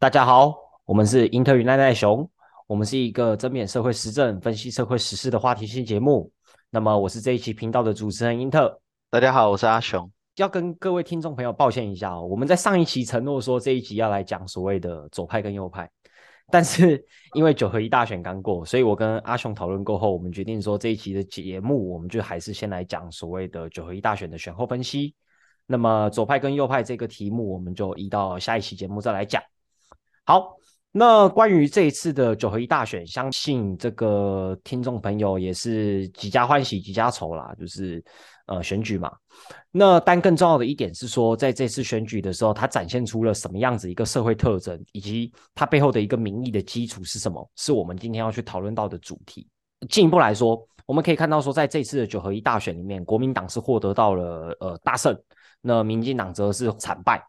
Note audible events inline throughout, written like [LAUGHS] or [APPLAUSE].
大家好，我们是英特与奈奈熊，我们是一个正面社会时政、分析社会时事的话题性节目。那么我是这一期频道的主持人英特。大家好，我是阿雄。要跟各位听众朋友抱歉一下哦，我们在上一期承诺说这一集要来讲所谓的左派跟右派，但是因为九合一大选刚过，所以我跟阿雄讨论过后，我们决定说这一期的节目，我们就还是先来讲所谓的九合一大选的选后分析。那么左派跟右派这个题目，我们就移到下一期节目再来讲。好，那关于这一次的九合一大选，相信这个听众朋友也是几家欢喜几家愁啦，就是呃选举嘛。那但更重要的一点是说，在这次选举的时候，它展现出了什么样子一个社会特征，以及它背后的一个民意的基础是什么，是我们今天要去讨论到的主题。进一步来说，我们可以看到说，在这次的九合一大选里面，国民党是获得到了呃大胜，那民进党则是惨败。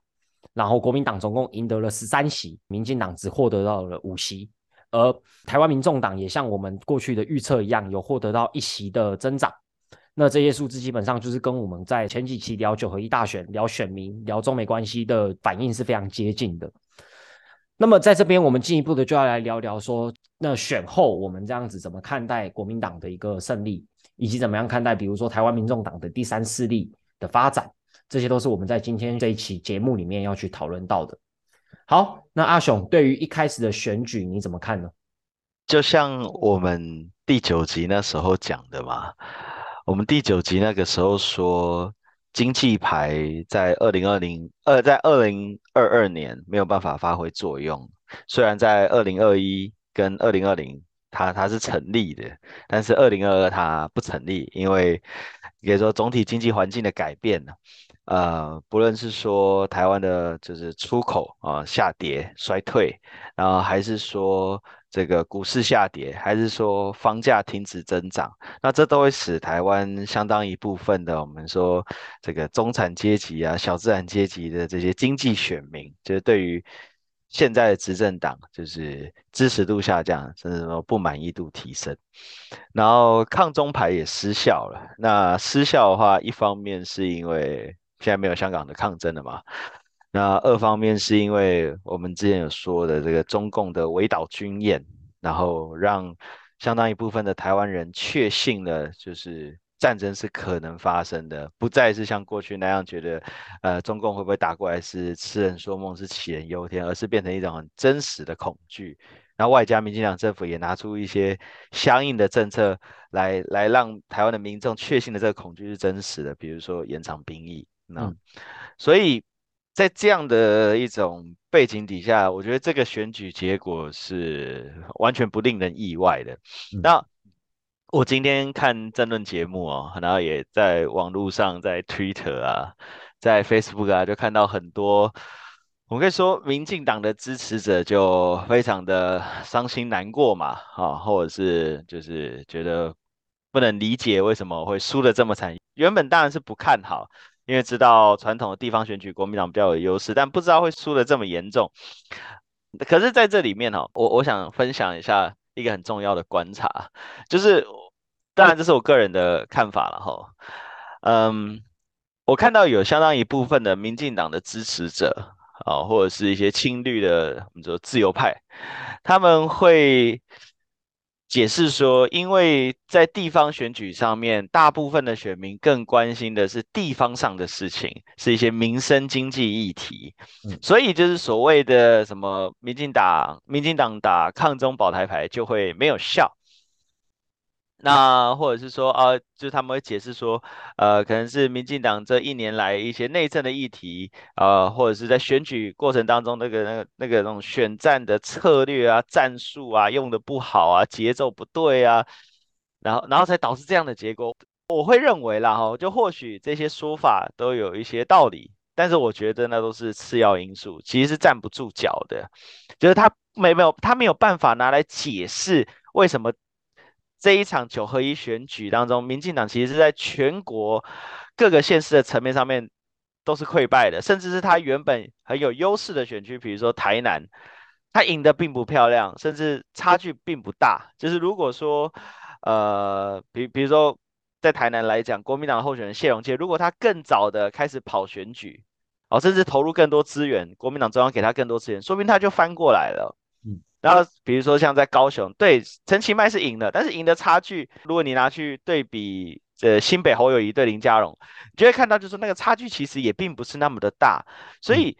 然后国民党总共赢得了十三席，民进党只获得到了五席，而台湾民众党也像我们过去的预测一样，有获得到一席的增长。那这些数字基本上就是跟我们在前几期聊九合一大选、聊选民、聊中美关系的反应是非常接近的。那么在这边，我们进一步的就要来聊聊说，那选后我们这样子怎么看待国民党的一个胜利，以及怎么样看待比如说台湾民众党的第三势力的发展。这些都是我们在今天这一期节目里面要去讨论到的。好，那阿雄对于一开始的选举你怎么看呢？就像我们第九集那时候讲的嘛，我们第九集那个时候说经济牌在二零二零二在二零二二年没有办法发挥作用，虽然在二零二一跟二零二零它它是成立的，但是二零二二它不成立，因为可以说总体经济环境的改变呢。呃，不论是说台湾的就是出口啊下跌衰退，然后还是说这个股市下跌，还是说房价停止增长，那这都会使台湾相当一部分的我们说这个中产阶级啊、小资产阶级的这些经济选民，就是对于现在的执政党就是支持度下降，甚至说不满意度提升，然后抗中牌也失效了。那失效的话，一方面是因为现在没有香港的抗争了嘛？那二方面是因为我们之前有说的这个中共的围岛军演，然后让相当一部分的台湾人确信了，就是战争是可能发生的，不再是像过去那样觉得，呃，中共会不会打过来是痴人说梦，是杞人忧天，而是变成一种很真实的恐惧。然后外加民进党政府也拿出一些相应的政策来，来让台湾的民众确信的这个恐惧是真实的，比如说延长兵役。那，所以在这样的一种背景底下，我觉得这个选举结果是完全不令人意外的。那我今天看争论节目哦，然后也在网络上，在 Twitter 啊，在 Facebook 啊，就看到很多，我可以说民进党的支持者就非常的伤心难过嘛，啊，或者是就是觉得不能理解为什么会输的这么惨。原本当然是不看好。因为知道传统的地方选举国民党比较有优势，但不知道会输的这么严重。可是在这里面哈，我我想分享一下一个很重要的观察，就是当然这是我个人的看法了哈。嗯，我看到有相当一部分的民进党的支持者啊，或者是一些亲绿的，我们说自由派，他们会。解释说，因为在地方选举上面，大部分的选民更关心的是地方上的事情，是一些民生经济议题，所以就是所谓的什么民进党、民进党打抗中保台牌就会没有效。那或者是说啊，就是他们会解释说，呃，可能是民进党这一年来一些内政的议题，呃，或者是在选举过程当中那个那个那个那种选战的策略啊、战术啊用的不好啊、节奏不对啊，然后然后才导致这样的结果。我会认为啦，哈，就或许这些说法都有一些道理，但是我觉得那都是次要因素，其实是站不住脚的，就是他没没有他没有办法拿来解释为什么。这一场九合一选举当中，民进党其实是在全国各个县市的层面上面都是溃败的，甚至是他原本很有优势的选区，比如说台南，他赢的并不漂亮，甚至差距并不大。就是如果说，呃，比比如说在台南来讲，国民党候选人谢荣介，如果他更早的开始跑选举，哦，甚至投入更多资源，国民党中央给他更多资源，说不定他就翻过来了。嗯，然后比如说像在高雄，对陈其迈是赢了，但是赢的差距，如果你拿去对比，呃，新北侯友谊对林佳荣，你就会看到，就是那个差距其实也并不是那么的大。所以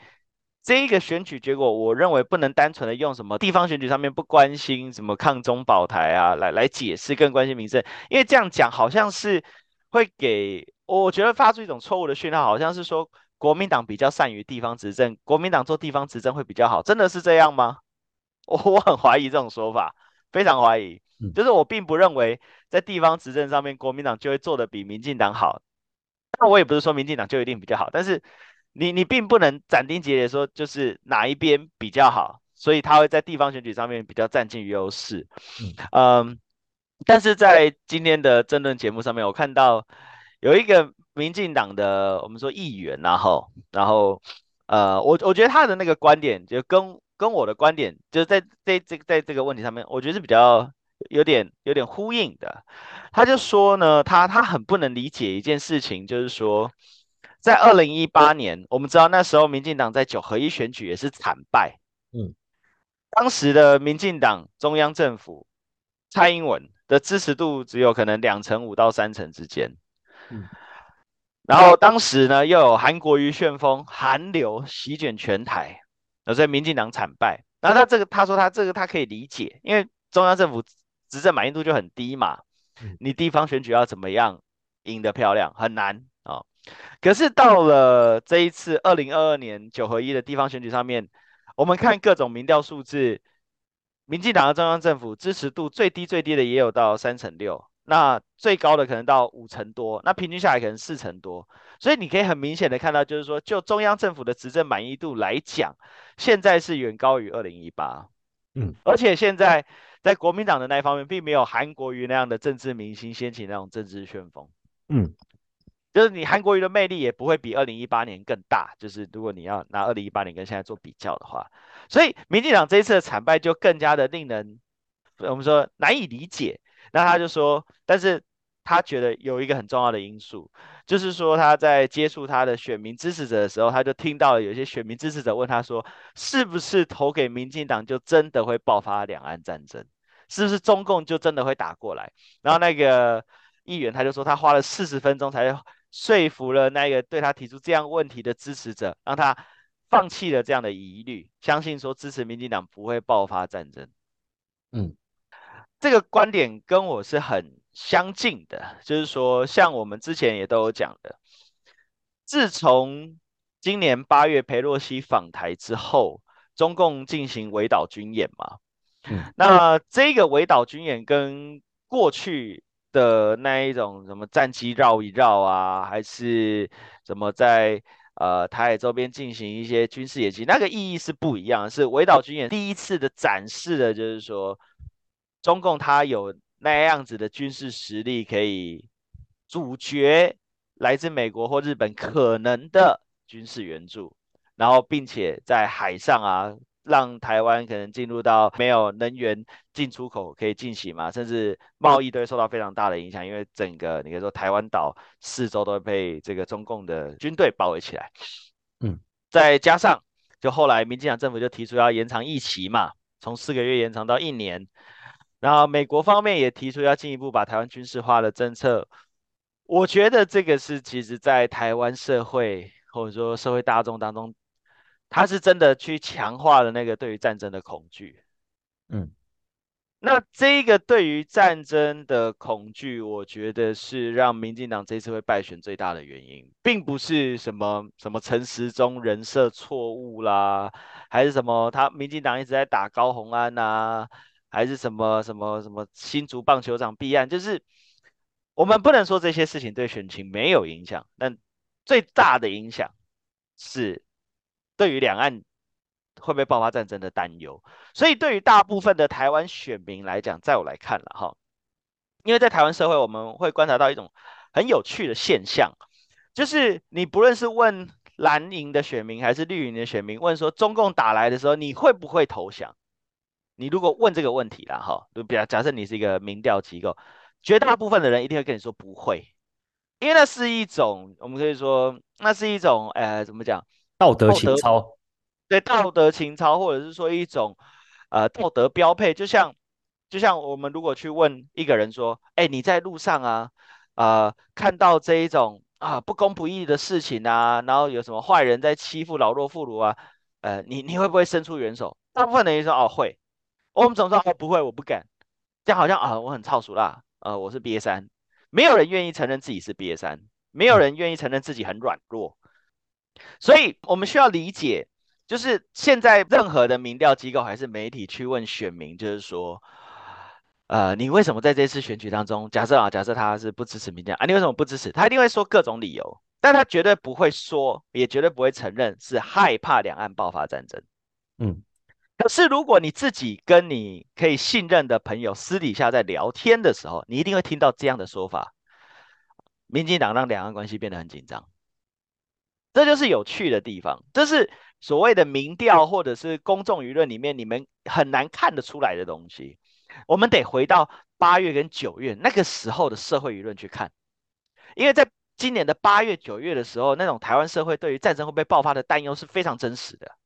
这一个选举结果，我认为不能单纯的用什么地方选举上面不关心什么抗中保台啊来来解释，更关心民生，因为这样讲好像是会给我觉得发出一种错误的讯号，好像是说。国民党比较善于地方执政，国民党做地方执政会比较好，真的是这样吗？我我很怀疑这种说法，非常怀疑。就是我并不认为在地方执政上面，国民党就会做的比民进党好。那我也不是说民进党就一定比较好，但是你你并不能斩钉截铁说就是哪一边比较好，所以他会在地方选举上面比较占尽优势。嗯，但是在今天的争论节目上面，我看到有一个。民进党的我们说议员，然后，然后，呃，我我觉得他的那个观点就跟跟我的观点，就是在在这在这个问题上面，我觉得是比较有点有点呼应的。他就说呢，他他很不能理解一件事情，就是说，在二零一八年，我们知道那时候民进党在九合一选举也是惨败，嗯，当时的民进党中央政府蔡英文的支持度只有可能两成五到三成之间，嗯。然后当时呢，又有韩国瑜旋风，韩流席卷全台，所以民进党惨败。那他这个，他说他这个他可以理解，因为中央政府执政满意度就很低嘛，你地方选举要怎么样赢得漂亮很难啊。可是到了这一次二零二二年九合一的地方选举上面，我们看各种民调数字，民进党的中央政府支持度最低最低的也有到三成六。那最高的可能到五成多，那平均下来可能四成多，所以你可以很明显的看到，就是说，就中央政府的执政满意度来讲，现在是远高于二零一八，嗯，而且现在在国民党的那一方面，并没有韩国瑜那样的政治明星掀起那种政治旋风，嗯，就是你韩国瑜的魅力也不会比二零一八年更大，就是如果你要拿二零一八年跟现在做比较的话，所以民进党这一次的惨败就更加的令人，我们说难以理解。那他就说，但是他觉得有一个很重要的因素，就是说他在接触他的选民支持者的时候，他就听到了有些选民支持者问他说，是不是投给民进党就真的会爆发两岸战争？是不是中共就真的会打过来？然后那个议员他就说，他花了四十分钟才说服了那个对他提出这样问题的支持者，让他放弃了这样的疑虑，相信说支持民进党不会爆发战争。嗯。这个观点跟我是很相近的，就是说，像我们之前也都有讲的，自从今年八月佩洛西访台之后，中共进行围岛军演嘛，嗯，那这个围岛军演跟过去的那一种什么战机绕一绕啊，还是什么在呃台海周边进行一些军事演习，那个意义是不一样，是围岛军演第一次的展示的，就是说。中共他有那样子的军事实力，可以阻绝来自美国或日本可能的军事援助，然后并且在海上啊，让台湾可能进入到没有能源进出口可以进行嘛，甚至贸易都会受到非常大的影响，因为整个你可以说台湾岛四周都会被这个中共的军队包围起来。嗯，再加上就后来民进党政府就提出要延长疫期嘛，从四个月延长到一年。然后美国方面也提出要进一步把台湾军事化的政策，我觉得这个是其实在台湾社会或者说社会大众当中，他是真的去强化了那个对于战争的恐惧。嗯，那这个对于战争的恐惧，我觉得是让民进党这次会败选最大的原因，并不是什么什么陈时中人设错误啦，还是什么他民进党一直在打高红安呐。还是什么什么什么新竹棒球场弊案，就是我们不能说这些事情对选情没有影响，但最大的影响是对于两岸会不会爆发战争的担忧。所以对于大部分的台湾选民来讲，在我来看了哈，因为在台湾社会，我们会观察到一种很有趣的现象，就是你不论是问蓝营的选民还是绿营的选民，问说中共打来的时候，你会不会投降？你如果问这个问题啦哈，就比较假设你是一个民调机构，绝大部分的人一定会跟你说不会，因为那是一种我们可以说那是一种呃怎么讲道德情操，对道德情操，或者是说一种呃道德标配，就像就像我们如果去问一个人说，哎，你在路上啊，呃，看到这一种啊不公不义的事情啊，然后有什么坏人在欺负老弱妇孺啊，呃，你你会不会伸出援手？大部分的人说哦会，我们总说哦不会，我不敢，这样好像啊我很操俗啦，呃我是瘪三，没有人愿意承认自己是瘪三，没有人愿意承认自己很软弱，所以我们需要理解，就是现在任何的民调机构还是媒体去问选民，就是说，呃你为什么在这次选举当中，假设啊假设他是不支持民调啊，你为什么不支持？他一定会说各种理由，但他绝对不会说，也绝对不会承认是害怕两岸爆发战争，嗯。可是，如果你自己跟你可以信任的朋友私底下在聊天的时候，你一定会听到这样的说法：民进党让两岸关系变得很紧张。这就是有趣的地方，这是所谓的民调或者是公众舆论里面你们很难看得出来的东西。我们得回到八月跟九月那个时候的社会舆论去看，因为在今年的八月、九月的时候，那种台湾社会对于战争会不会爆发的担忧是非常真实的。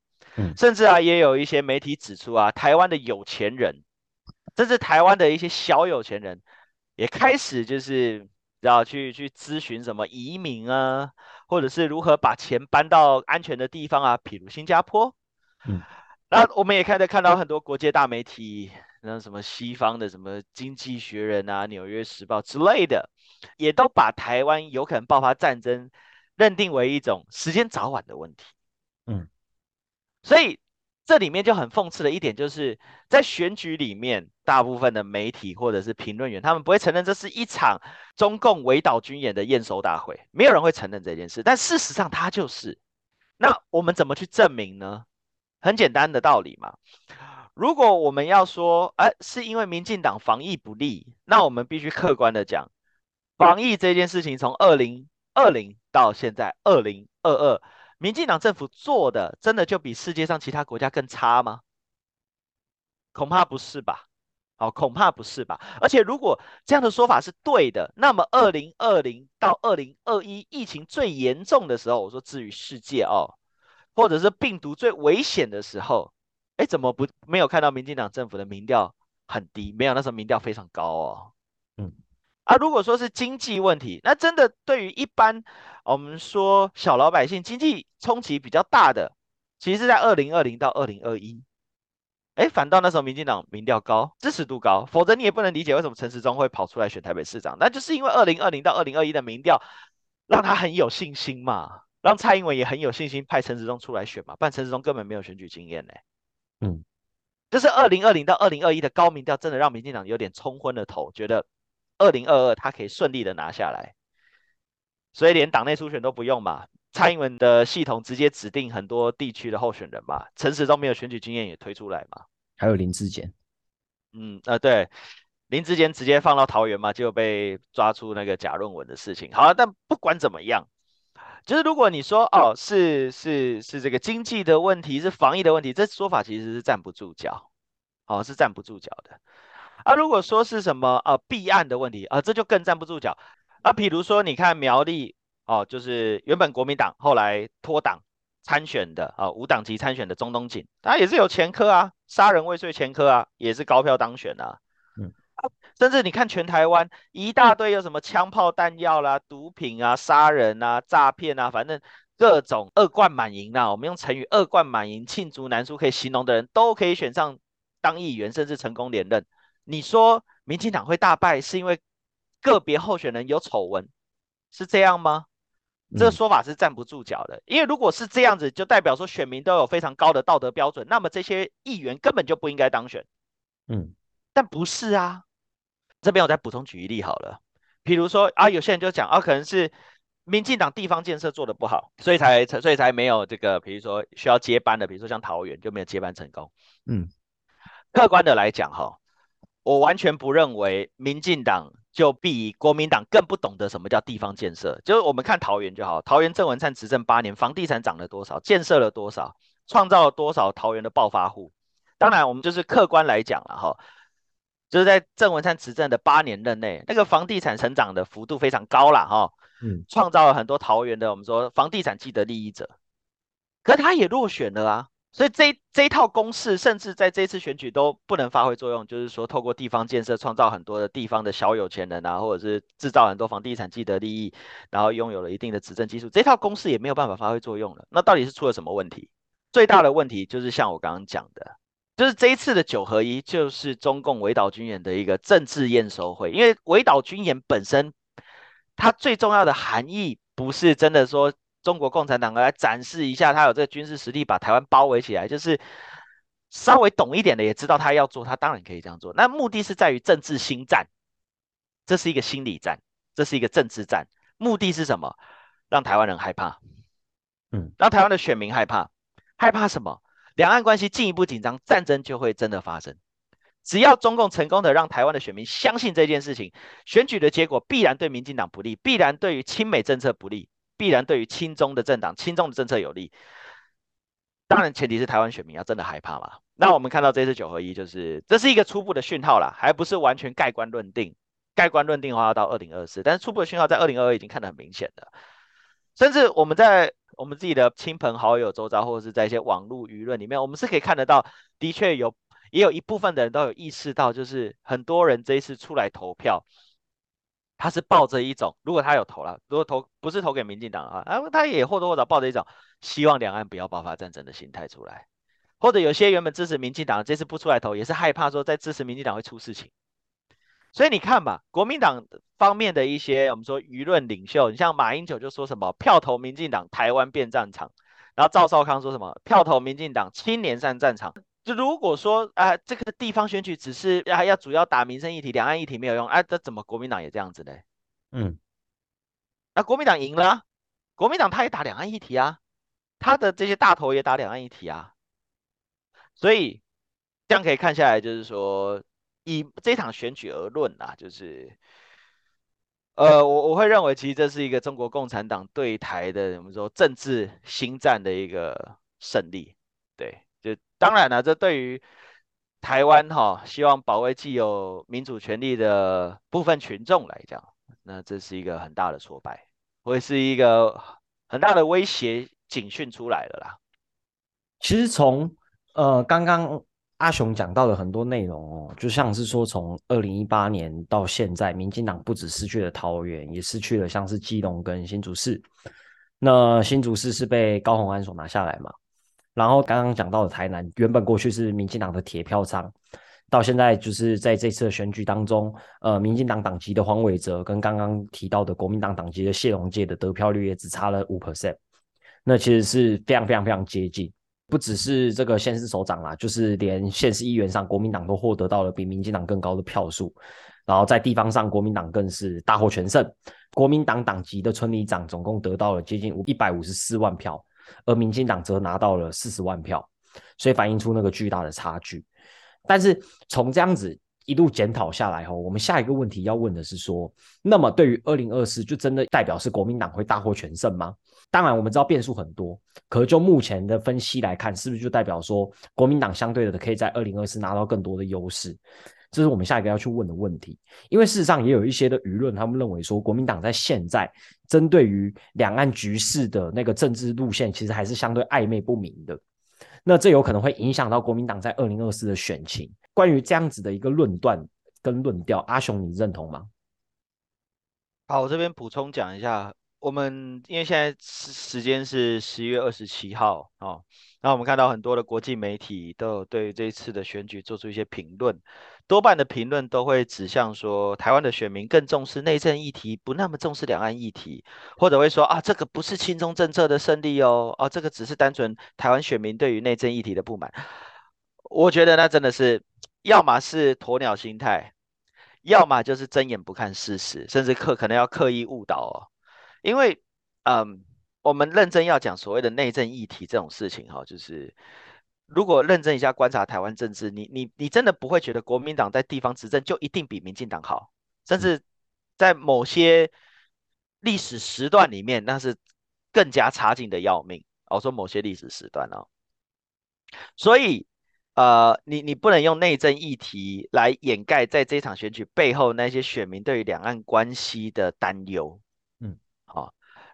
甚至啊，也有一些媒体指出啊，台湾的有钱人，甚至台湾的一些小有钱人，也开始就是要去去咨询什么移民啊，或者是如何把钱搬到安全的地方啊，譬如新加坡。嗯，那我们也开始看到很多国际大媒体，那什么西方的什么《经济学人》啊，《纽约时报》之类的，也都把台湾有可能爆发战争认定为一种时间早晚的问题。所以这里面就很讽刺的一点，就是在选举里面，大部分的媒体或者是评论员，他们不会承认这是一场中共围岛军演的验收大会，没有人会承认这件事。但事实上，它就是。那我们怎么去证明呢？很简单的道理嘛。如果我们要说，哎，是因为民进党防疫不利，那我们必须客观的讲，防疫这件事情从二零二零到现在二零二二。民进党政府做的真的就比世界上其他国家更差吗？恐怕不是吧。哦，恐怕不是吧。而且如果这样的说法是对的，那么二零二零到二零二一疫情最严重的时候，我说至于世界哦，或者是病毒最危险的时候，哎，怎么不没有看到民进党政府的民调很低？没有，那时候民调非常高哦。嗯。啊，如果说是经济问题，那真的对于一般我们说小老百姓经济冲击比较大的，其实是在二零二零到二零二一，哎，反倒那时候民进党民调高，支持度高，否则你也不能理解为什么陈时中会跑出来选台北市长，那就是因为二零二零到二零二一的民调让他很有信心嘛，让蔡英文也很有信心派陈时中出来选嘛，不然陈时中根本没有选举经验呢。嗯，就是二零二零到二零二一的高民调，真的让民进党有点冲昏了头，觉得。二零二二，他可以顺利的拿下来，所以连党内初选都不用嘛。蔡英文的系统直接指定很多地区的候选人嘛。陈时中没有选举经验也推出来嘛。还有林志坚，嗯呃对，林志坚直接放到桃园嘛，就被抓出那个假论文的事情。好了，但不管怎么样，就是如果你说哦是是是这个经济的问题，是防疫的问题，这说法其实是站不住脚，哦是站不住脚的。啊，如果说是什么呃弊案的问题啊，这就更站不住脚啊。比如说，你看苗栗哦，就是原本国民党后来脱党参选的啊，无党籍参选的中东锦，他也是有前科啊，杀人未遂前科啊，也是高票当选啊。嗯，甚至你看全台湾一大堆有什么枪炮弹药啦、毒品啊、杀人啊、诈骗啊，反正各种恶贯满盈啊。我们用成语“恶贯满盈”、“罄竹难书”可以形容的人都可以选上当议员，甚至成功连任。你说民进党会大败，是因为个别候选人有丑闻，是这样吗？这个说法是站不住脚的。因为如果是这样子，就代表说选民都有非常高的道德标准，那么这些议员根本就不应该当选。嗯，但不是啊。这边我再补充举一例好了，比如说啊，有些人就讲啊，可能是民进党地方建设做的不好，所以才所以才没有这个，比如说需要接班的，比如说像桃园就没有接班成功。嗯，客观的来讲哈。我完全不认为民进党就比国民党更不懂得什么叫地方建设。就是我们看桃园就好，桃园郑文灿执政八年，房地产涨了多少，建设了多少，创造了多少桃园的暴发户。当然，我们就是客观来讲了哈，就是在郑文灿执政的八年任内，那个房地产成长的幅度非常高了哈，嗯，创造了很多桃园的我们说房地产既得利益者。可他也落选了啊。所以这这一套公式，甚至在这次选举都不能发挥作用。就是说，透过地方建设创造很多的地方的小有钱人啊，或者是制造很多房地产既得利益，然后拥有了一定的执政基础，这套公式也没有办法发挥作用了。那到底是出了什么问题？最大的问题就是像我刚刚讲的，就是这一次的九合一，就是中共围岛军演的一个政治验收会。因为围岛军演本身，它最重要的含义不是真的说。中国共产党来展示一下，他有这个军事实力，把台湾包围起来，就是稍微懂一点的也知道他要做，他当然可以这样做。那目的是在于政治心战，这是一个心理战，这是一个政治战。目的是什么？让台湾人害怕，嗯，让台湾的选民害怕，害怕什么？两岸关系进一步紧张，战争就会真的发生。只要中共成功的让台湾的选民相信这件事情，选举的结果必然对民进党不利，必然对于亲美政策不利。必然对于亲中的政党、亲中的政策有利。当然，前提是台湾选民要真的害怕嘛。那我们看到这次九合一，就是这是一个初步的讯号啦，还不是完全盖棺论定。盖棺论定的话要到二零二四，但是初步的讯号在二零二二已经看得很明显的。甚至我们在我们自己的亲朋好友周遭，或者是在一些网络舆论里面，我们是可以看得到，的确有也有一部分的人都有意识到，就是很多人这一次出来投票。他是抱着一种，如果他有投了，如果投不是投给民进党啊，啊，他也或多或少抱着一种希望两岸不要爆发战争的心态出来，或者有些原本支持民进党，这次不出来投，也是害怕说在支持民进党会出事情。所以你看吧，国民党方面的一些我们说舆论领袖，你像马英九就说什么票投民进党，台湾变战场，然后赵少康说什么票投民进党，青年上战场。就如果说啊，这个地方选举只是啊要主要打民生议题，两岸议题没有用，啊，这怎么国民党也这样子呢？嗯，那国民党赢了，国民党他也打两岸议题啊，他的这些大头也打两岸议题啊，所以这样可以看下来，就是说以这场选举而论啊，就是呃，我我会认为其实这是一个中国共产党对台的我们说政治新战的一个胜利，对。就当然了，这对于台湾哈，希望保卫既有民主权利的部分群众来讲，那这是一个很大的挫败，会是一个很大的威胁警讯出来了啦。其实从呃刚刚阿雄讲到的很多内容哦，就像是说从二零一八年到现在，民进党不止失去了桃园，也失去了像是基隆跟新竹市。那新竹市是被高鸿安所拿下来嘛？然后刚刚讲到的台南，原本过去是民进党的铁票仓，到现在就是在这次选举当中，呃，民进党党籍的黄伟哲跟刚刚提到的国民党党籍的谢龙介的得票率也只差了五 percent，那其实是非常非常非常接近。不只是这个县市首长啦，就是连县市议员上，国民党都获得到了比民进党更高的票数。然后在地方上，国民党更是大获全胜，国民党党籍的村里长总共得到了接近五一百五十四万票。而民进党则拿到了四十万票，所以反映出那个巨大的差距。但是从这样子一路检讨下来后，我们下一个问题要问的是说，那么对于二零二四，就真的代表是国民党会大获全胜吗？当然我们知道变数很多，可就目前的分析来看，是不是就代表说国民党相对的可以在二零二四拿到更多的优势？这是我们下一个要去问的问题，因为事实上也有一些的舆论，他们认为说国民党在现在针对于两岸局势的那个政治路线，其实还是相对暧昧不明的。那这有可能会影响到国民党在二零二四的选情。关于这样子的一个论断跟论调，阿雄你认同吗？好，我这边补充讲一下，我们因为现在时时间是十一月二十七号哦，那我们看到很多的国际媒体都有对这一次的选举做出一些评论。多半的评论都会指向说，台湾的选民更重视内政议题，不那么重视两岸议题，或者会说啊，这个不是亲中政策的胜利哦，哦，这个只是单纯台湾选民对于内政议题的不满。我觉得那真的是，要么是鸵鸟心态，要么就是睁眼不看事实，甚至刻可能要刻意误导哦。因为，嗯，我们认真要讲所谓的内政议题这种事情哈，就是。如果认真一下观察台湾政治，你你你真的不会觉得国民党在地方执政就一定比民进党好，甚至在某些历史时段里面，那是更加差劲的要命。我说某些历史时段哦，所以呃，你你不能用内政议题来掩盖在这场选举背后那些选民对于两岸关系的担忧。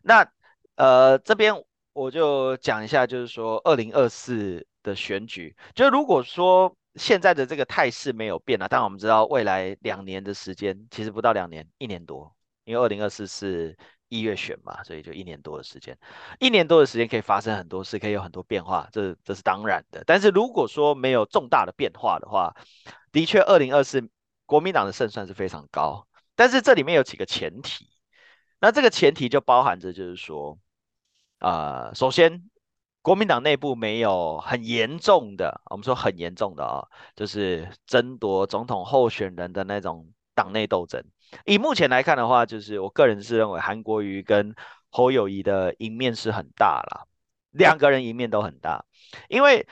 那呃这边。我就讲一下，就是说二零二四的选举，就如果说现在的这个态势没有变啊，但我们知道未来两年的时间，其实不到两年，一年多，因为二零二四是一月选嘛，所以就一年多的时间，一年多的时间可以发生很多事，可以有很多变化，这这是当然的。但是如果说没有重大的变化的话，的确二零二四国民党的胜算是非常高，但是这里面有几个前提，那这个前提就包含着就是说。啊，首先，国民党内部没有很严重的，我们说很严重的啊，就是争夺总统候选人的那种党内斗争。以目前来看的话，就是我个人是认为韩国瑜跟侯友谊的赢面是很大了，两个人赢面都很大。因为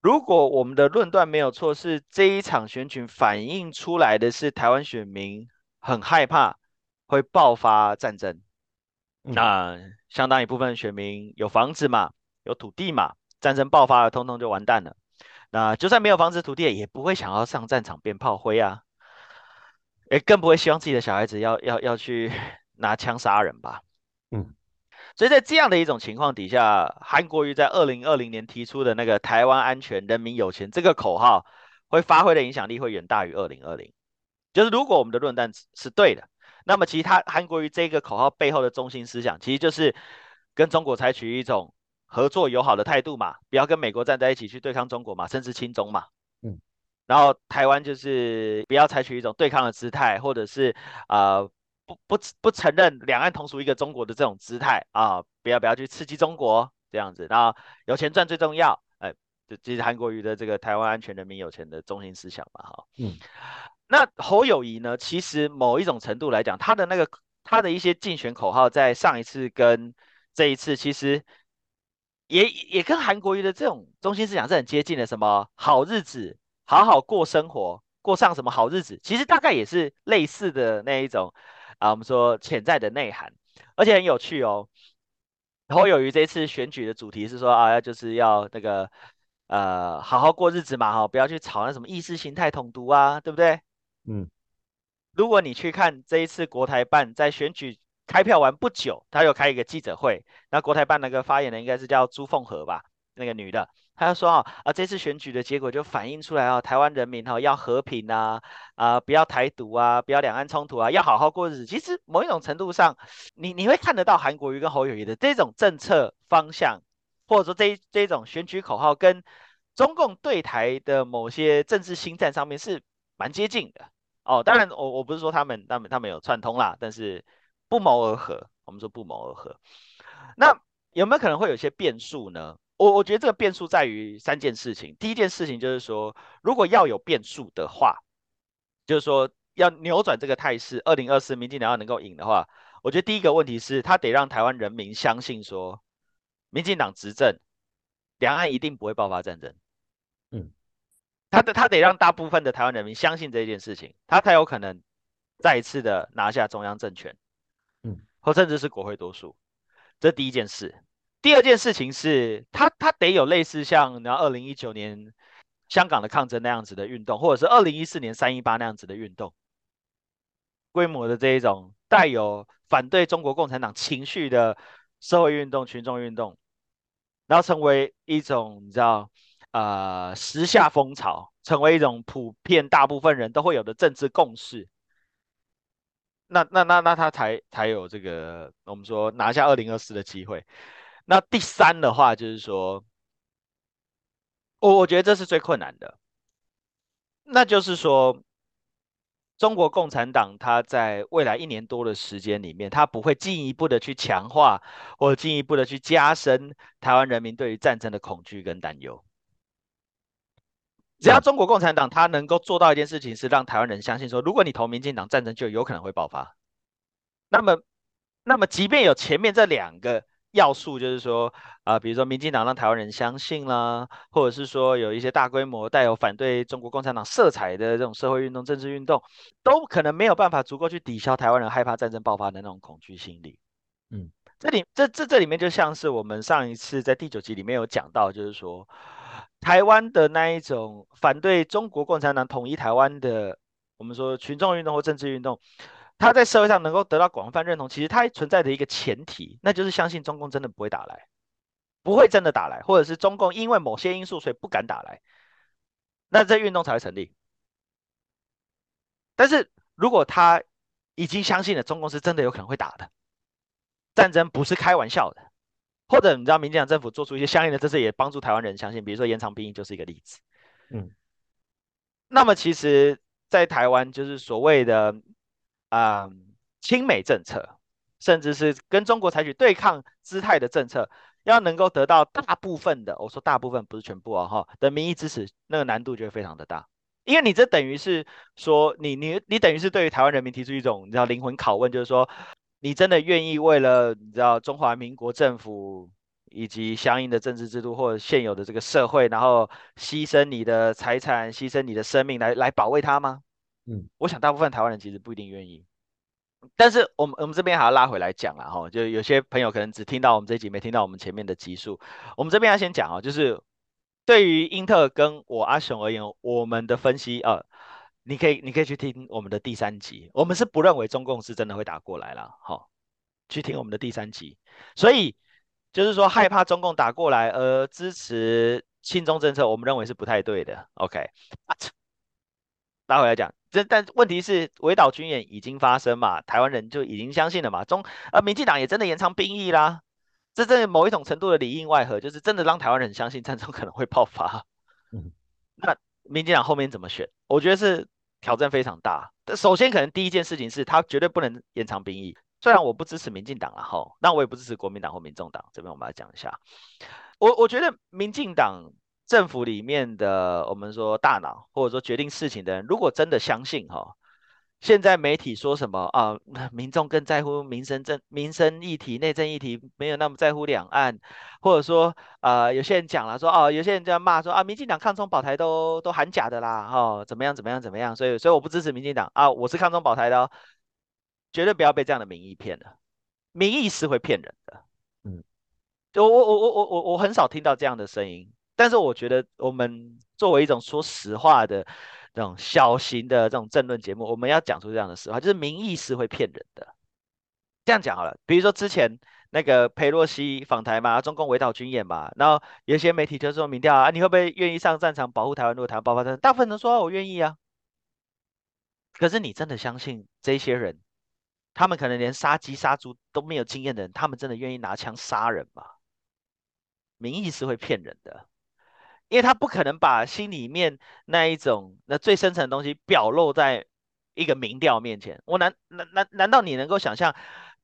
如果我们的论断没有错，是这一场选举反映出来的是台湾选民很害怕会爆发战争。那相当一部分选民有房子嘛，有土地嘛，战争爆发了，通通就完蛋了。那就算没有房子土地，也不会想要上战场变炮灰啊，也更不会希望自己的小孩子要要要去 [LAUGHS] 拿枪杀人吧。嗯，所以在这样的一种情况底下，韩国瑜在二零二零年提出的那个“台湾安全，人民有钱”这个口号，会发挥的影响力会远大于二零二零。就是如果我们的论断是对的。那么，其实他韩国瑜这个口号背后的中心思想，其实就是跟中国采取一种合作友好的态度嘛，不要跟美国站在一起去对抗中国嘛，甚至亲中嘛。嗯。然后台湾就是不要采取一种对抗的姿态，或者是啊不不不承认两岸同属一个中国的这种姿态啊，不要不要去刺激中国这样子。然后有钱赚最重要，哎，这这是韩国瑜的这个台湾安全、人民有钱的中心思想嘛，哈。嗯。那侯友谊呢？其实某一种程度来讲，他的那个他的一些竞选口号，在上一次跟这一次，其实也也跟韩国瑜的这种中心思想是很接近的。什么好日子，好好过生活，过上什么好日子，其实大概也是类似的那一种啊。我们说潜在的内涵，而且很有趣哦。侯友谊这次选举的主题是说啊，就是要那个呃，好好过日子嘛，哈，不要去吵那什么意识形态统独啊，对不对？嗯，如果你去看这一次国台办在选举开票完不久，他又开一个记者会，那国台办那个发言人应该是叫朱凤和吧，那个女的，她就说啊啊，这次选举的结果就反映出来啊，台湾人民哈要和平啊啊，不要台独啊，不要两岸冲突啊，要好好过日子。其实某一种程度上，你你会看得到韩国瑜跟侯友谊的这种政策方向，或者说这这种选举口号，跟中共对台的某些政治心战上面是蛮接近的。哦，当然，我我不是说他们他们他们有串通啦，但是不谋而合。我们说不谋而合，那有没有可能会有些变数呢？我我觉得这个变数在于三件事情。第一件事情就是说，如果要有变数的话，就是说要扭转这个态势，二零二四民进党要能够赢的话，我觉得第一个问题是，他得让台湾人民相信说，民进党执政，两岸一定不会爆发战争。嗯。他的他得让大部分的台湾人民相信这件事情，他才有可能再一次的拿下中央政权，嗯，或甚至是国会多数。这第一件事。第二件事情是他他得有类似像然后二零一九年香港的抗争那样子的运动，或者是二零一四年三一八那样子的运动，规模的这一种带有反对中国共产党情绪的社会运动、群众运动，然后成为一种你知道。呃，时下风潮成为一种普遍大部分人都会有的政治共识，那那那那他才才有这个我们说拿下二零二四的机会。那第三的话就是说，我我觉得这是最困难的，那就是说。中国共产党，它在未来一年多的时间里面，它不会进一步的去强化或进一步的去加深台湾人民对于战争的恐惧跟担忧。只要中国共产党他能够做到一件事情，是让台湾人相信说，如果你投民进党，战争就有可能会爆发。那么，那么即便有前面这两个要素，就是说啊，比如说民进党让台湾人相信啦，或者是说有一些大规模带有反对中国共产党色彩的这种社会运动、政治运动，都可能没有办法足够去抵消台湾人害怕战争爆发的那种恐惧心理。这里这这这里面就像是我们上一次在第九集里面有讲到，就是说。台湾的那一种反对中国共产党统一台湾的，我们说群众运动或政治运动，它在社会上能够得到广泛认同，其实它存在的一个前提，那就是相信中共真的不会打来。不会真的打来，或者是中共因为某些因素所以不敢打来，那这运动才会成立。但是如果他已经相信了中共是真的有可能会打的，战争不是开玩笑的，或者你知道民进党政府做出一些相应的政策，也帮助台湾人相信，比如说延长兵役就是一个例子。嗯，那么其实，在台湾就是所谓的啊亲美政策，甚至是跟中国采取对抗姿态的政策，要能够得到大部分的，我说大部分不是全部啊哈的民意支持，那个难度就会非常的大。因为你这等于是说，你你你等于是对于台湾人民提出一种你知道灵魂拷问，就是说，你真的愿意为了你知道中华民国政府以及相应的政治制度或者现有的这个社会，然后牺牲你的财产、牺牲你的生命来来保卫它吗？嗯，我想大部分台湾人其实不一定愿意。但是我们我们这边还要拉回来讲了，哈，就有些朋友可能只听到我们这一集，没听到我们前面的集数。我们这边要先讲啊，就是。对于英特跟我阿雄而言，我们的分析啊，你可以你可以去听我们的第三集，我们是不认为中共是真的会打过来了，好，去听我们的第三集。所以就是说害怕中共打过来而支持亲中政策，我们认为是不太对的。OK，拉回来讲，这但问题是围岛军演已经发生嘛，台湾人就已经相信了嘛，中呃民进党也真的延长兵役啦。这这某一种程度的里应外合，就是真的让台湾人相信战争可能会爆发。嗯，[LAUGHS] 那民进党后面怎么选？我觉得是挑战非常大。首先，可能第一件事情是他绝对不能延长兵役。虽然我不支持民进党了哈，那我也不支持国民党或民众党。这边我们来讲一下。我我觉得民进党政府里面的我们说大脑或者说决定事情的人，如果真的相信哈。现在媒体说什么啊？民众更在乎民生政、民生议题、内政议题，没有那么在乎两岸，或者说，呃，有些人讲了说，哦，有些人在骂说，啊，民进党抗中保台都都喊假的啦，哦，怎么样怎么样怎么样？所以，所以我不支持民进党啊，我是抗中保台的，绝对不要被这样的民意骗了，民意是会骗人的，嗯，就我我我我我我很少听到这样的声音，但是我觉得我们作为一种说实话的。这种小型的这种政论节目，我们要讲出这样的实话，就是民意是会骗人的。这样讲好了，比如说之前那个佩洛西访台嘛，中共围岛军演嘛，然后有些媒体就说民调啊，你会不会愿意上战场保护台湾？如果台湾爆发战，大部分人说我愿意啊。可是你真的相信这些人，他们可能连杀鸡杀猪都没有经验的人，他们真的愿意拿枪杀人吗？民意是会骗人的。因为他不可能把心里面那一种那最深层的东西表露在一个民调面前。我难难难难道你能够想象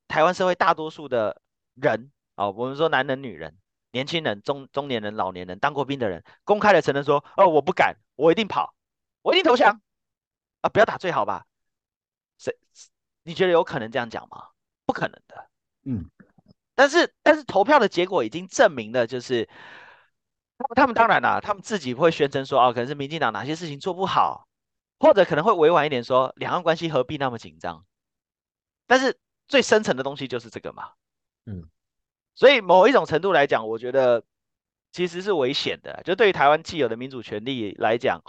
台湾社会大多数的人啊，我们说男人、女人、年轻人、中中年人、老年人、当过兵的人，公开的承认说：“哦，我不敢，我一定跑，我一定投降啊，不要打最好吧？”谁？你觉得有可能这样讲吗？不可能的。嗯。但是但是投票的结果已经证明了，就是。他们当然啦，他们自己会宣称说，哦，可能是民进党哪些事情做不好，或者可能会委婉一点说，两岸关系何必那么紧张？但是最深层的东西就是这个嘛，嗯，所以某一种程度来讲，我觉得其实是危险的。就对于台湾既有的民主权利来讲，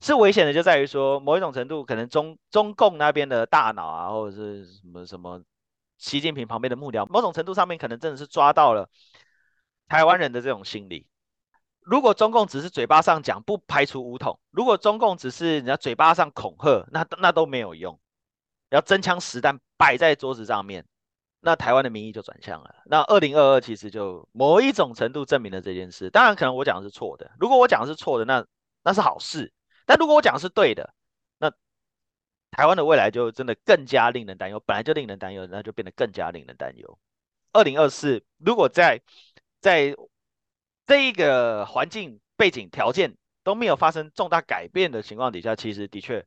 是危险的，就在于说，某一种程度可能中中共那边的大脑啊，或者是什么什么习近平旁边的幕僚，某种程度上面可能真的是抓到了台湾人的这种心理。如果中共只是嘴巴上讲，不排除武统；如果中共只是人家嘴巴上恐吓，那那都没有用。要真枪实弹摆在桌子上面，那台湾的民意就转向了。那二零二二其实就某一种程度证明了这件事。当然，可能我讲的是错的。如果我讲的是错的，那那是好事。但如果我讲的是对的，那台湾的未来就真的更加令人担忧。本来就令人担忧，那就变得更加令人担忧。二零二四，如果在在这一个环境背景条件都没有发生重大改变的情况底下，其实的确，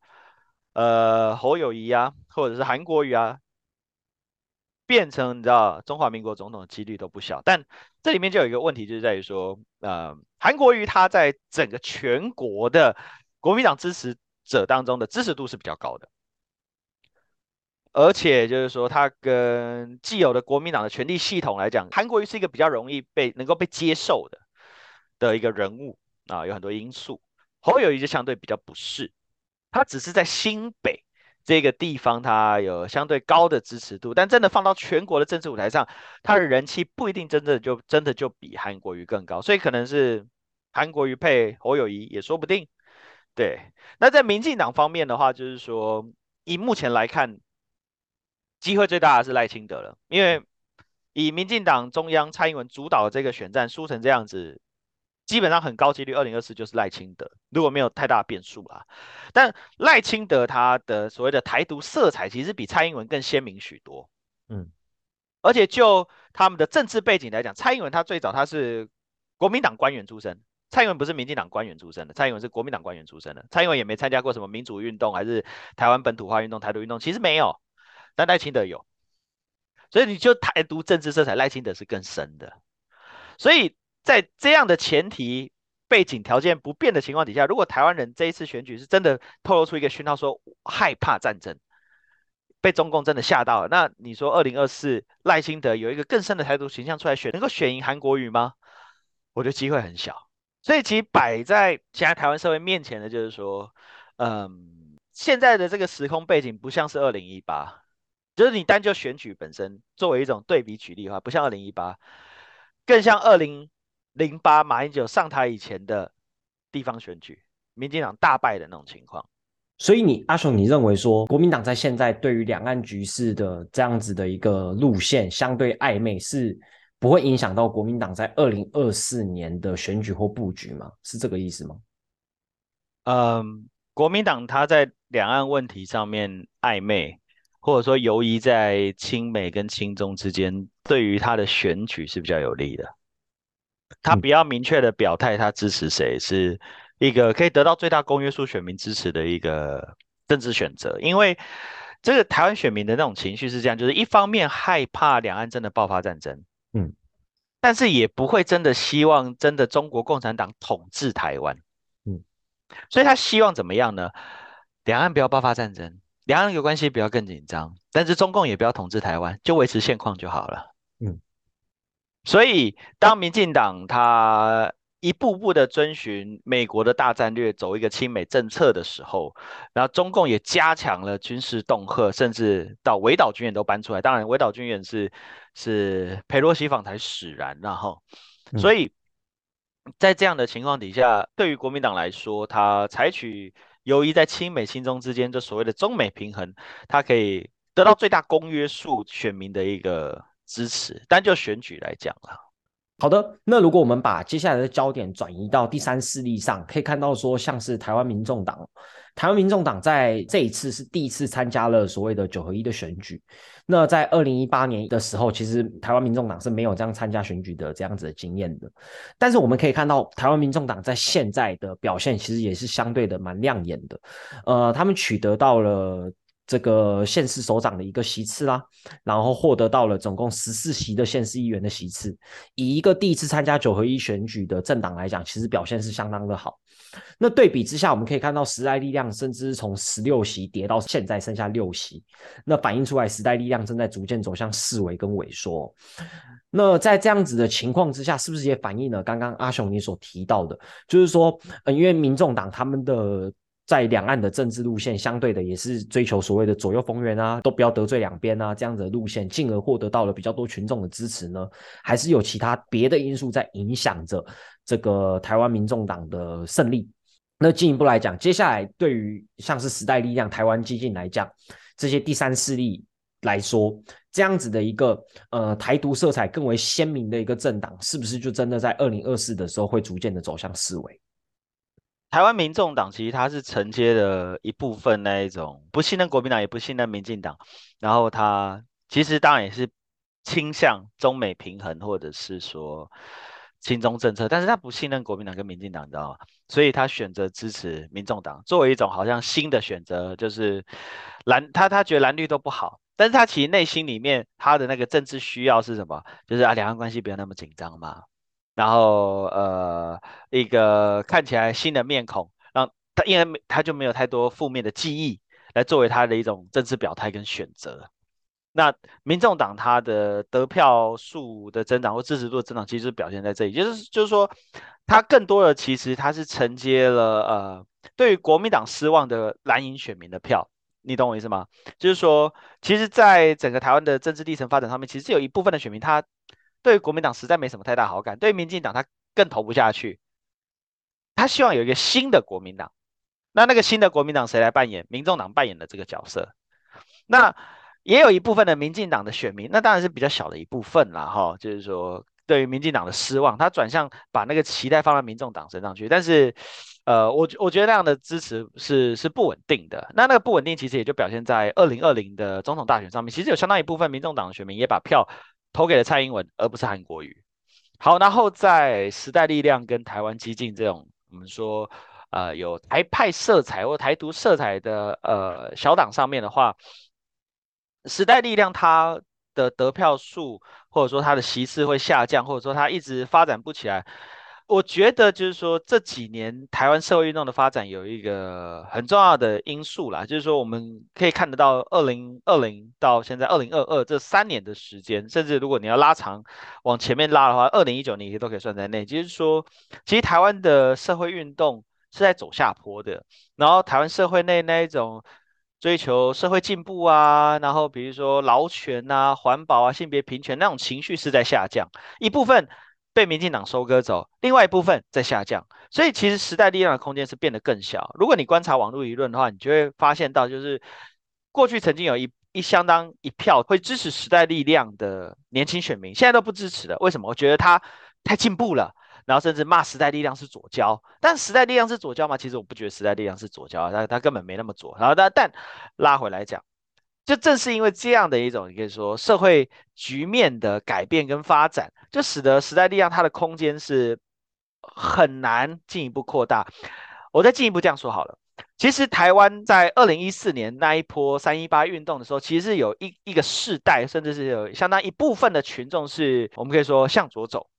呃，侯友谊啊，或者是韩国瑜啊，变成你知道中华民国总统的几率都不小。但这里面就有一个问题，就是在于说，呃，韩国瑜他在整个全国的国民党支持者当中的支持度是比较高的，而且就是说，他跟既有的国民党的权力系统来讲，韩国瑜是一个比较容易被能够被接受的。的一个人物啊，有很多因素。侯友谊就相对比较不是，他只是在新北这个地方他有相对高的支持度，但真的放到全国的政治舞台上，他的人气不一定真的就真的就比韩国瑜更高，所以可能是韩国瑜配侯友谊也说不定。对，那在民进党方面的话，就是说以目前来看，机会最大的是赖清德了，因为以民进党中央蔡英文主导的这个选战输成这样子。基本上很高几率，二零二四就是赖清德，如果没有太大变数啊。但赖清德他的所谓的台独色彩，其实比蔡英文更鲜明许多。嗯，而且就他们的政治背景来讲，蔡英文他最早他是国民党官员出身，蔡英文不是民进党官员出身的，蔡英文是国民党官员出身的。蔡英文也没参加过什么民主运动，还是台湾本土化运动、台独运动，其实没有，但赖清德有。所以你就台独政治色彩，赖清德是更深的。所以。在这样的前提背景条件不变的情况底下，如果台湾人这一次选举是真的透露出一个讯号，说害怕战争，被中共真的吓到了，那你说二零二四赖清德有一个更深的台独形象出来选，能够选赢韩国瑜吗？我觉得机会很小。所以其实摆在现在台湾社会面前的就是说，嗯，现在的这个时空背景不像是二零一八，就是你单就选举本身作为一种对比举例的话，不像二零一八，更像二零。零八马英九上台以前的地方选举，民进党大败的那种情况。所以你阿雄，你认为说国民党在现在对于两岸局势的这样子的一个路线相对暧昧，是不会影响到国民党在二零二四年的选举或布局吗？是这个意思吗？嗯，国民党他在两岸问题上面暧昧，或者说游移在亲美跟亲中之间，对于他的选举是比较有利的。他比较明确的表态，他支持谁是一个可以得到最大公约数选民支持的一个政治选择。因为这个台湾选民的那种情绪是这样，就是一方面害怕两岸真的爆发战争，嗯，但是也不会真的希望真的中国共产党统治台湾，嗯，所以他希望怎么样呢？两岸不要爆发战争，两岸有关系不要更紧张，但是中共也不要统治台湾，就维持现况就好了，嗯。所以，当民进党他一步步的遵循美国的大战略，走一个亲美政策的时候，然后中共也加强了军事恫吓，甚至到围岛军演都搬出来。当然，围岛军演是是佩洛西访台使然，然后，所以在这样的情况底下，对于国民党来说，他采取由于在亲美亲中之间就所谓的中美平衡，他可以得到最大公约数选民的一个。支持，但就选举来讲啊，好的，那如果我们把接下来的焦点转移到第三势力上，可以看到说，像是台湾民众党，台湾民众党在这一次是第一次参加了所谓的九合一的选举。那在二零一八年的时候，其实台湾民众党是没有这样参加选举的这样子的经验的。但是我们可以看到，台湾民众党在现在的表现其实也是相对的蛮亮眼的。呃，他们取得到了。这个县市首长的一个席次啦，然后获得到了总共十四席的县市议员的席次。以一个第一次参加九合一选举的政党来讲，其实表现是相当的好。那对比之下，我们可以看到时代力量甚至从十六席跌到现在剩下六席，那反映出来时代力量正在逐渐走向四维跟萎缩。那在这样子的情况之下，是不是也反映了刚刚阿雄你所提到的，就是说，因为民众党他们的。在两岸的政治路线，相对的也是追求所谓的左右逢源啊，都不要得罪两边啊，这样子的路线，进而获得到了比较多群众的支持呢？还是有其他别的因素在影响着这个台湾民众党的胜利？那进一步来讲，接下来对于像是时代力量、台湾激进来讲，这些第三势力来说，这样子的一个呃台独色彩更为鲜明的一个政党，是不是就真的在二零二四的时候会逐渐的走向四维？台湾民众党其实它是承接了一部分那一种不信任国民党，也不信任民进党，然后他其实当然也是倾向中美平衡，或者是说亲中政策，但是他不信任国民党跟民进党，你知道吗？所以他选择支持民众党，作为一种好像新的选择，就是蓝他他觉得蓝绿都不好，但是他其实内心里面他的那个政治需要是什么？就是啊，两岸关系不要那么紧张嘛。然后呃，一个看起来新的面孔，让他因为他就没有太多负面的记忆来作为他的一种政治表态跟选择。那民众党他的得票数的增长或支持度的增长，其实表现在这里，就是就是说，他更多的其实他是承接了呃，对于国民党失望的蓝营选民的票，你懂我意思吗？就是说，其实，在整个台湾的政治历程发展上面，其实有一部分的选民他对国民党实在没什么太大好感，对民进党他更投不下去，他希望有一个新的国民党。那那个新的国民党谁来扮演？民众党扮演的这个角色。那也有一部分的民进党的选民，那当然是比较小的一部分啦，哈，就是说对于民进党的失望，他转向把那个期待放在民众党身上去，但是。呃，我我觉得那样的支持是是不稳定的。那那个不稳定其实也就表现在二零二零的总统大选上面。其实有相当一部分民众党的选民也把票投给了蔡英文，而不是韩国瑜。好，然后在时代力量跟台湾激进这种我们说呃有台派色彩或台独色彩的呃小党上面的话，时代力量它的得票数或者说它的席次会下降，或者说它一直发展不起来。我觉得就是说这几年台湾社会运动的发展有一个很重要的因素啦，就是说我们可以看得到，二零二零到现在二零二二这三年的时间，甚至如果你要拉长往前面拉的话，二零一九年也都可以算在内。就是说，其实台湾的社会运动是在走下坡的，然后台湾社会内那一种追求社会进步啊，然后比如说劳权啊、环保啊、性别平权那种情绪是在下降，一部分。被民进党收割走，另外一部分在下降，所以其实时代力量的空间是变得更小。如果你观察网络舆论的话，你就会发现到，就是过去曾经有一一相当一票会支持时代力量的年轻选民，现在都不支持了。为什么？我觉得他太进步了，然后甚至骂时代力量是左交。但时代力量是左交吗？其实我不觉得时代力量是左交，他他根本没那么左。然后但但拉回来讲。就正是因为这样的一种，你可以说社会局面的改变跟发展，就使得时代力量它的空间是很难进一步扩大。我再进一步这样说好了，其实台湾在二零一四年那一波三一八运动的时候，其实是有一一个世代，甚至是有相当一部分的群众是我们可以说向左走。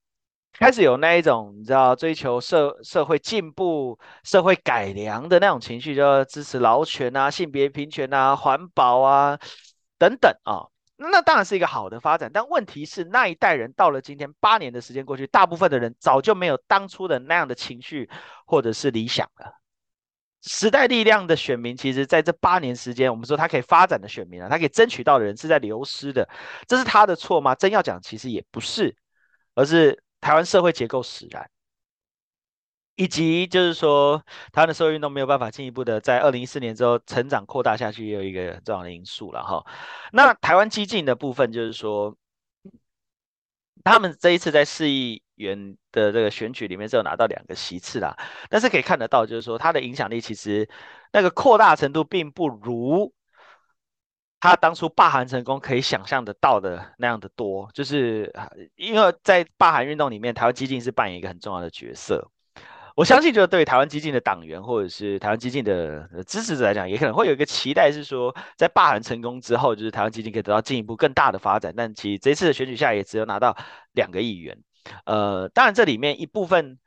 开始有那一种你知道追求社社会进步、社会改良的那种情绪，就支持劳权啊、性别平权啊、环保啊等等啊，那当然是一个好的发展。但问题是，那一代人到了今天，八年的时间过去，大部分的人早就没有当初的那样的情绪或者是理想了。时代力量的选民，其实在这八年时间，我们说他可以发展的选民啊，他可以争取到的人是在流失的，这是他的错吗？真要讲，其实也不是，而是。台湾社会结构使然，以及就是说，台湾的社会运动没有办法进一步的在二零一四年之后成长扩大下去，也有一个重要的因素了哈。那台湾激进的部分，就是说，他们这一次在市议员的这个选举里面，只有拿到两个席次啦，但是可以看得到，就是说，它的影响力其实那个扩大程度并不如。他当初罢韩成功，可以想象得到的那样的多，就是因为在罢韩运动里面，台湾激进是扮演一个很重要的角色。我相信，就是对台湾激进的党员或者是台湾激进的支持者来讲，也可能会有一个期待，是说在罢韩成功之后，就是台湾激进可以得到进一步更大的发展。但其实这次的选举下，也只有拿到两个议员。呃，当然这里面一部分。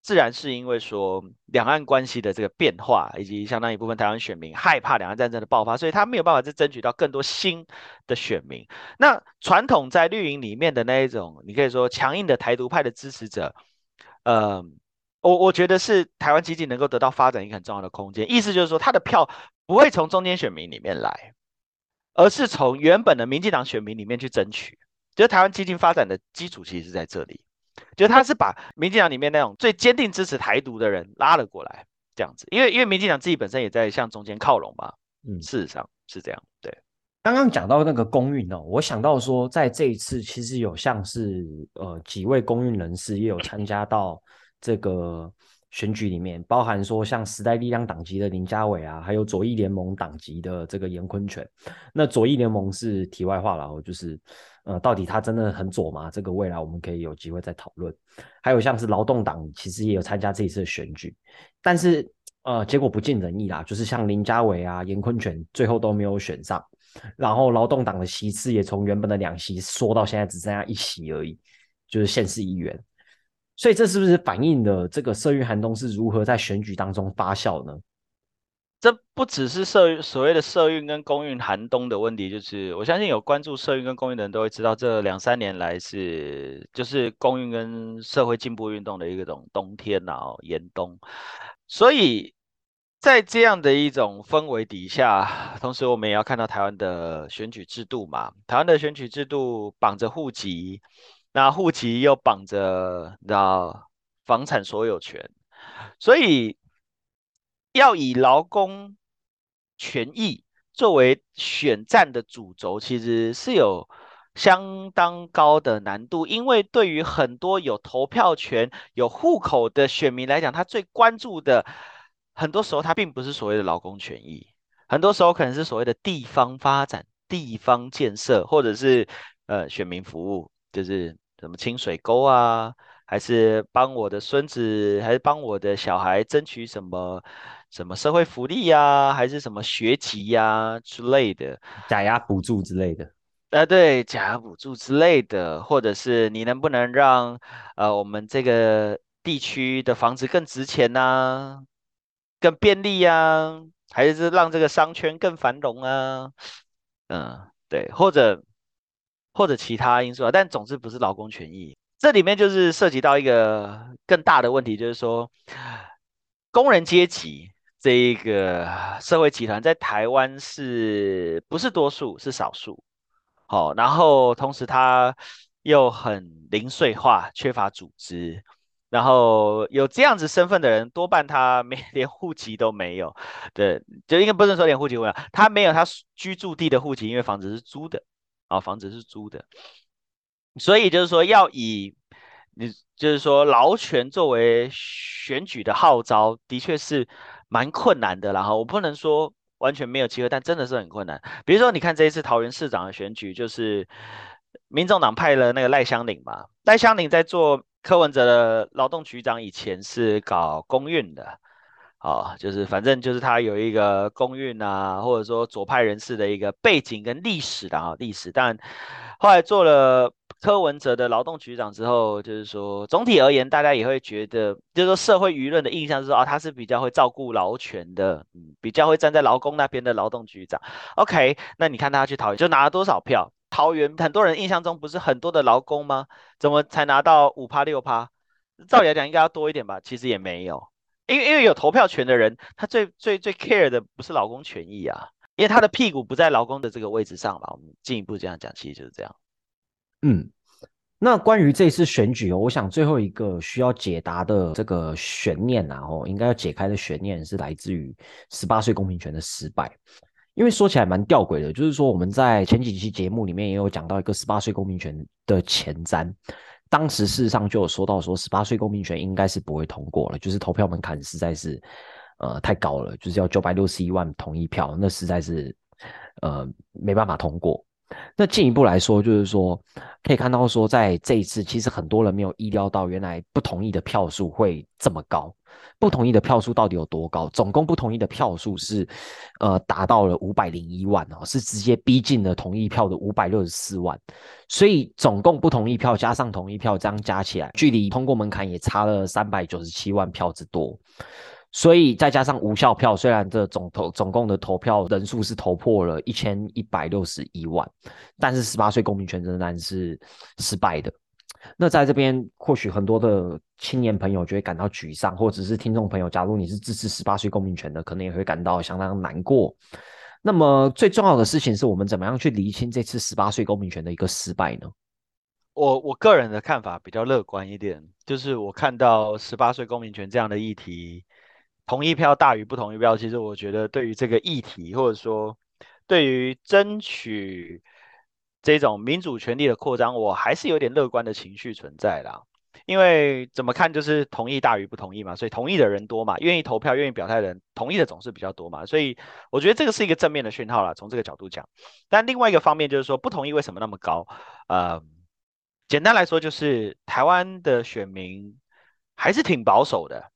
自然是因为说两岸关系的这个变化，以及相当一部分台湾选民害怕两岸战争的爆发，所以他没有办法再争取到更多新的选民。那传统在绿营里面的那一种，你可以说强硬的台独派的支持者，呃，我我觉得是台湾基金能够得到发展一个很重要的空间。意思就是说，他的票不会从中间选民里面来，而是从原本的民进党选民里面去争取。就是台湾基金发展的基础其实是在这里。就他是把民进党里面那种最坚定支持台独的人拉了过来，这样子，因为因为民进党自己本身也在向中间靠拢嘛，嗯，事实上是这样。对，刚刚讲到那个公运哦，我想到说，在这一次其实有像是呃几位公运人士也有参加到这个选举里面，包含说像时代力量党籍的林家伟啊，还有左翼联盟党籍的这个严坤全。那左翼联盟是题外话了，就是。呃，到底他真的很左吗？这个未来我们可以有机会再讨论。还有像是劳动党，其实也有参加这一次的选举，但是呃，结果不尽人意啦。就是像林家伟啊、严坤全，最后都没有选上。然后劳动党的席次也从原本的两席缩到现在只剩下一席而已，就是县市议员。所以这是不是反映了这个社运寒冬是如何在选举当中发酵呢？这不只是社所谓的社运跟公运寒冬的问题，就是我相信有关注社运跟公运的人都会知道，这两三年来是就是公运跟社会进步运动的一个种冬天啊，严冬。所以在这样的一种氛围底下，同时我们也要看到台湾的选举制度嘛。台湾的选举制度绑着户籍，那户籍又绑着你知道房产所有权，所以要以劳工权益作为选战的主轴，其实是有相当高的难度。因为对于很多有投票权、有户口的选民来讲，他最关注的。很多时候，它并不是所谓的劳工权益，很多时候可能是所谓的地方发展、地方建设，或者是呃选民服务，就是什么清水沟啊，还是帮我的孙子，还是帮我的小孩争取什么什么社会福利呀，还是什么学籍呀之类的，假牙补助之类的。呃，对，假牙补助之类的，或者是你能不能让呃我们这个地区的房子更值钱呢？更便利呀，还是让这个商圈更繁荣啊？嗯，对，或者或者其他因素啊，但总之不是劳工权益。这里面就是涉及到一个更大的问题，就是说工人阶级这一个社会集团在台湾是不是多数？是少数。好，然后同时它又很零碎化，缺乏组织。然后有这样子身份的人，多半他没 [LAUGHS] 连户籍都没有，对，就应该不是说连户籍没有，他没有他居住地的户籍，因为房子是租的，啊，房子是租的，所以就是说要以你就是说劳权作为选举的号召，的确是蛮困难的。然后我不能说完全没有机会，但真的是很困难。比如说你看这一次桃园市长的选举，就是民众党派了那个赖香林嘛，赖香林在做。柯文哲的劳动局长以前是搞公运的，哦，就是反正就是他有一个公运啊，或者说左派人士的一个背景跟历史的啊历史，但后来做了柯文哲的劳动局长之后，就是说总体而言，大家也会觉得，就是说社会舆论的印象是说啊，他是比较会照顾劳权的，嗯，比较会站在劳工那边的劳动局长。OK，那你看他去讨论，就拿了多少票？桃园很多人印象中不是很多的劳工吗？怎么才拿到五趴六趴？照理来讲应该要多一点吧，其实也没有，因为因为有投票权的人，他最最最 care 的不是劳工权益啊，因为他的屁股不在劳工的这个位置上嘛。我们进一步这样讲，其实就是这样。嗯，那关于这次选举哦，我想最后一个需要解答的这个悬念啊，哦，应该要解开的悬念是来自于十八岁公民权的失败。因为说起来蛮吊诡的，就是说我们在前几期节目里面也有讲到一个十八岁公民权的前瞻，当时事实上就有说到说十八岁公民权应该是不会通过了，就是投票门槛实在是呃太高了，就是要九百六十一万同意票，那实在是呃没办法通过。那进一步来说，就是说可以看到说在这一次，其实很多人没有意料到原来不同意的票数会这么高。不同意的票数到底有多高？总共不同意的票数是，呃，达到了五百零一万哦，是直接逼近了同意票的五百六十四万。所以总共不同意票加上同意票，这样加起来，距离通过门槛也差了三百九十七万票之多。所以再加上无效票，虽然这总投总共的投票人数是投破了一千一百六十一万，但是十八岁公民权仍然是失败的。那在这边，或许很多的青年朋友就会感到沮丧，或者是听众朋友，假如你是支持十八岁公民权的，可能也会感到相当难过。那么最重要的事情是我们怎么样去厘清这次十八岁公民权的一个失败呢？我我个人的看法比较乐观一点，就是我看到十八岁公民权这样的议题，同意票大于不同意票，其实我觉得对于这个议题，或者说对于争取。这种民主权利的扩张，我还是有点乐观的情绪存在啦。因为怎么看就是同意大于不同意嘛，所以同意的人多嘛，愿意投票、愿意表态的人，同意的总是比较多嘛，所以我觉得这个是一个正面的讯号啦。从这个角度讲，但另外一个方面就是说，不同意为什么那么高？呃，简单来说就是台湾的选民还是挺保守的，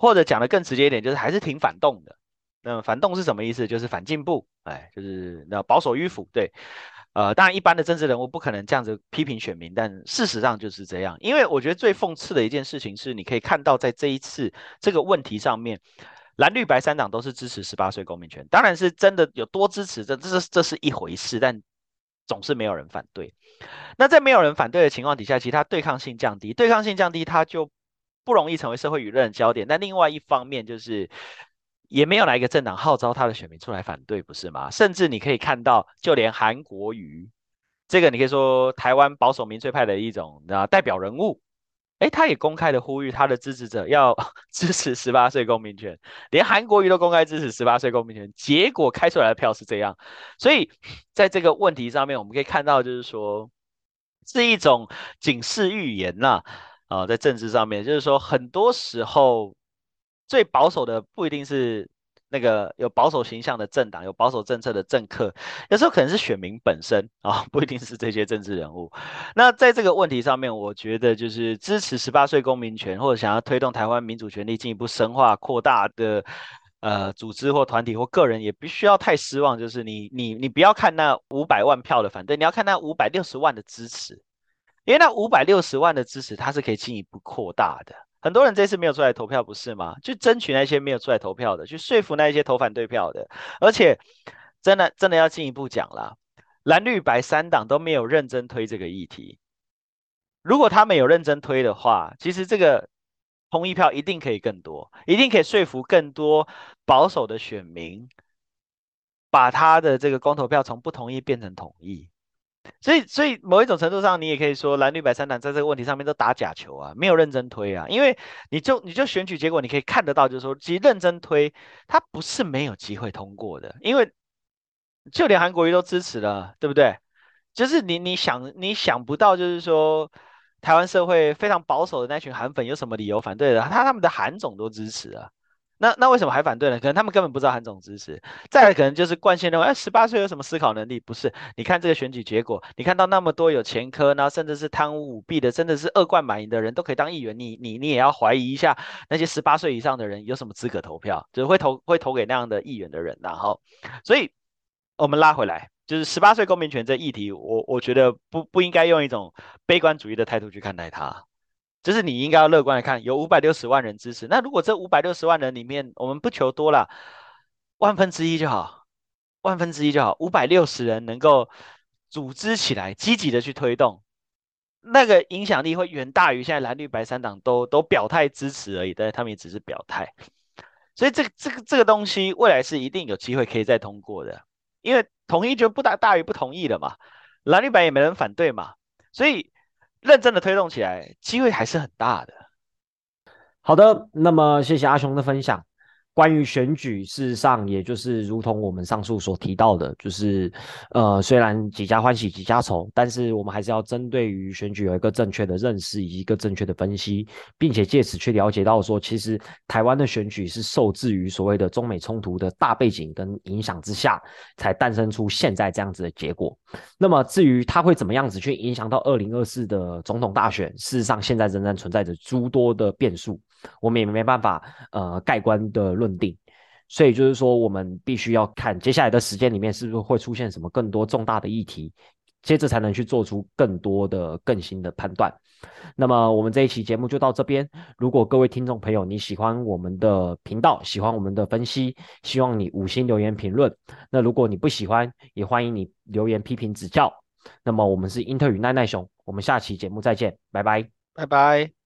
或者讲的更直接一点，就是还是挺反动的。那反动是什么意思？就是反进步，哎，就是那保守迂腐。对，呃，当然一般的政治人物不可能这样子批评选民，但事实上就是这样。因为我觉得最讽刺的一件事情是，你可以看到在这一次这个问题上面，蓝绿白三党都是支持十八岁公民权，当然是真的有多支持，这这是这是一回事，但总是没有人反对。那在没有人反对的情况底下，其他对抗性降低，对抗性降低，它就不容易成为社会舆论的焦点。但另外一方面就是。也没有哪一个政党号召他的选民出来反对，不是吗？甚至你可以看到，就连韩国瑜这个，你可以说台湾保守民粹派的一种啊代表人物，哎，他也公开的呼吁他的支持者要 [LAUGHS] 支持十八岁公民权，连韩国瑜都公开支持十八岁公民权，结果开出来的票是这样。所以在这个问题上面，我们可以看到，就是说是一种警示预言呐，啊在政治上面，就是说很多时候。最保守的不一定是那个有保守形象的政党，有保守政策的政客，有时候可能是选民本身啊，不一定是这些政治人物。那在这个问题上面，我觉得就是支持十八岁公民权，或者想要推动台湾民主权利进一步深化扩大的呃组织或团体或个人，也不需要太失望。就是你你你不要看那五百万票的反对，你要看那五百六十万的支持，因为那五百六十万的支持，它是可以进一步扩大的。很多人这次没有出来投票，不是吗？去争取那些没有出来投票的，去说服那一些投反对票的。而且，真的真的要进一步讲啦，蓝绿白三党都没有认真推这个议题。如果他们有认真推的话，其实这个同意票一定可以更多，一定可以说服更多保守的选民，把他的这个公投票从不同意变成同意。所以，所以某一种程度上，你也可以说蓝绿白三党在这个问题上面都打假球啊，没有认真推啊。因为你就你就选举结果，你可以看得到，就是说，其实认真推，它不是没有机会通过的。因为就连韩国瑜都支持了，对不对？就是你你想你想不到，就是说，台湾社会非常保守的那群韩粉有什么理由反对的？他他们的韩总都支持啊。那那为什么还反对呢？可能他们根本不知道韩总支持。再来，可能就是惯性认为，哎，十八岁有什么思考能力？不是？你看这个选举结果，你看到那么多有前科，然后甚至是贪污舞弊的，真的是恶贯满盈的人都可以当议员，你你你也要怀疑一下那些十八岁以上的人有什么资格投票，只会投会投给那样的议员的人。然后，所以我们拉回来，就是十八岁公民权这议题，我我觉得不不应该用一种悲观主义的态度去看待它。就是你应该要乐观的看，有五百六十万人支持。那如果这五百六十万人里面，我们不求多了，万分之一就好，万分之一就好。五百六十人能够组织起来，积极的去推动，那个影响力会远大于现在蓝绿白三党都都表态支持而已。但是他们也只是表态，所以这个这个这个东西未来是一定有机会可以再通过的，因为同意就不大大于不同意了嘛，蓝绿白也没人反对嘛，所以。认真的推动起来，机会还是很大的。好的，那么谢谢阿雄的分享。关于选举，事实上也就是如同我们上述所提到的，就是呃，虽然几家欢喜几家愁，但是我们还是要针对于选举有一个正确的认识一个正确的分析，并且借此去了解到说，其实台湾的选举是受制于所谓的中美冲突的大背景跟影响之下，才诞生出现在这样子的结果。那么至于它会怎么样子去影响到二零二四的总统大选，事实上现在仍然存在着诸多的变数。我们也没办法呃盖棺的论定，所以就是说，我们必须要看接下来的时间里面是不是会出现什么更多重大的议题，接着才能去做出更多的更新的判断。那么我们这一期节目就到这边。如果各位听众朋友你喜欢我们的频道，喜欢我们的分析，希望你五星留言评论。那如果你不喜欢，也欢迎你留言批评指教。那么我们是英特与奈奈熊，我们下期节目再见，拜拜，拜拜。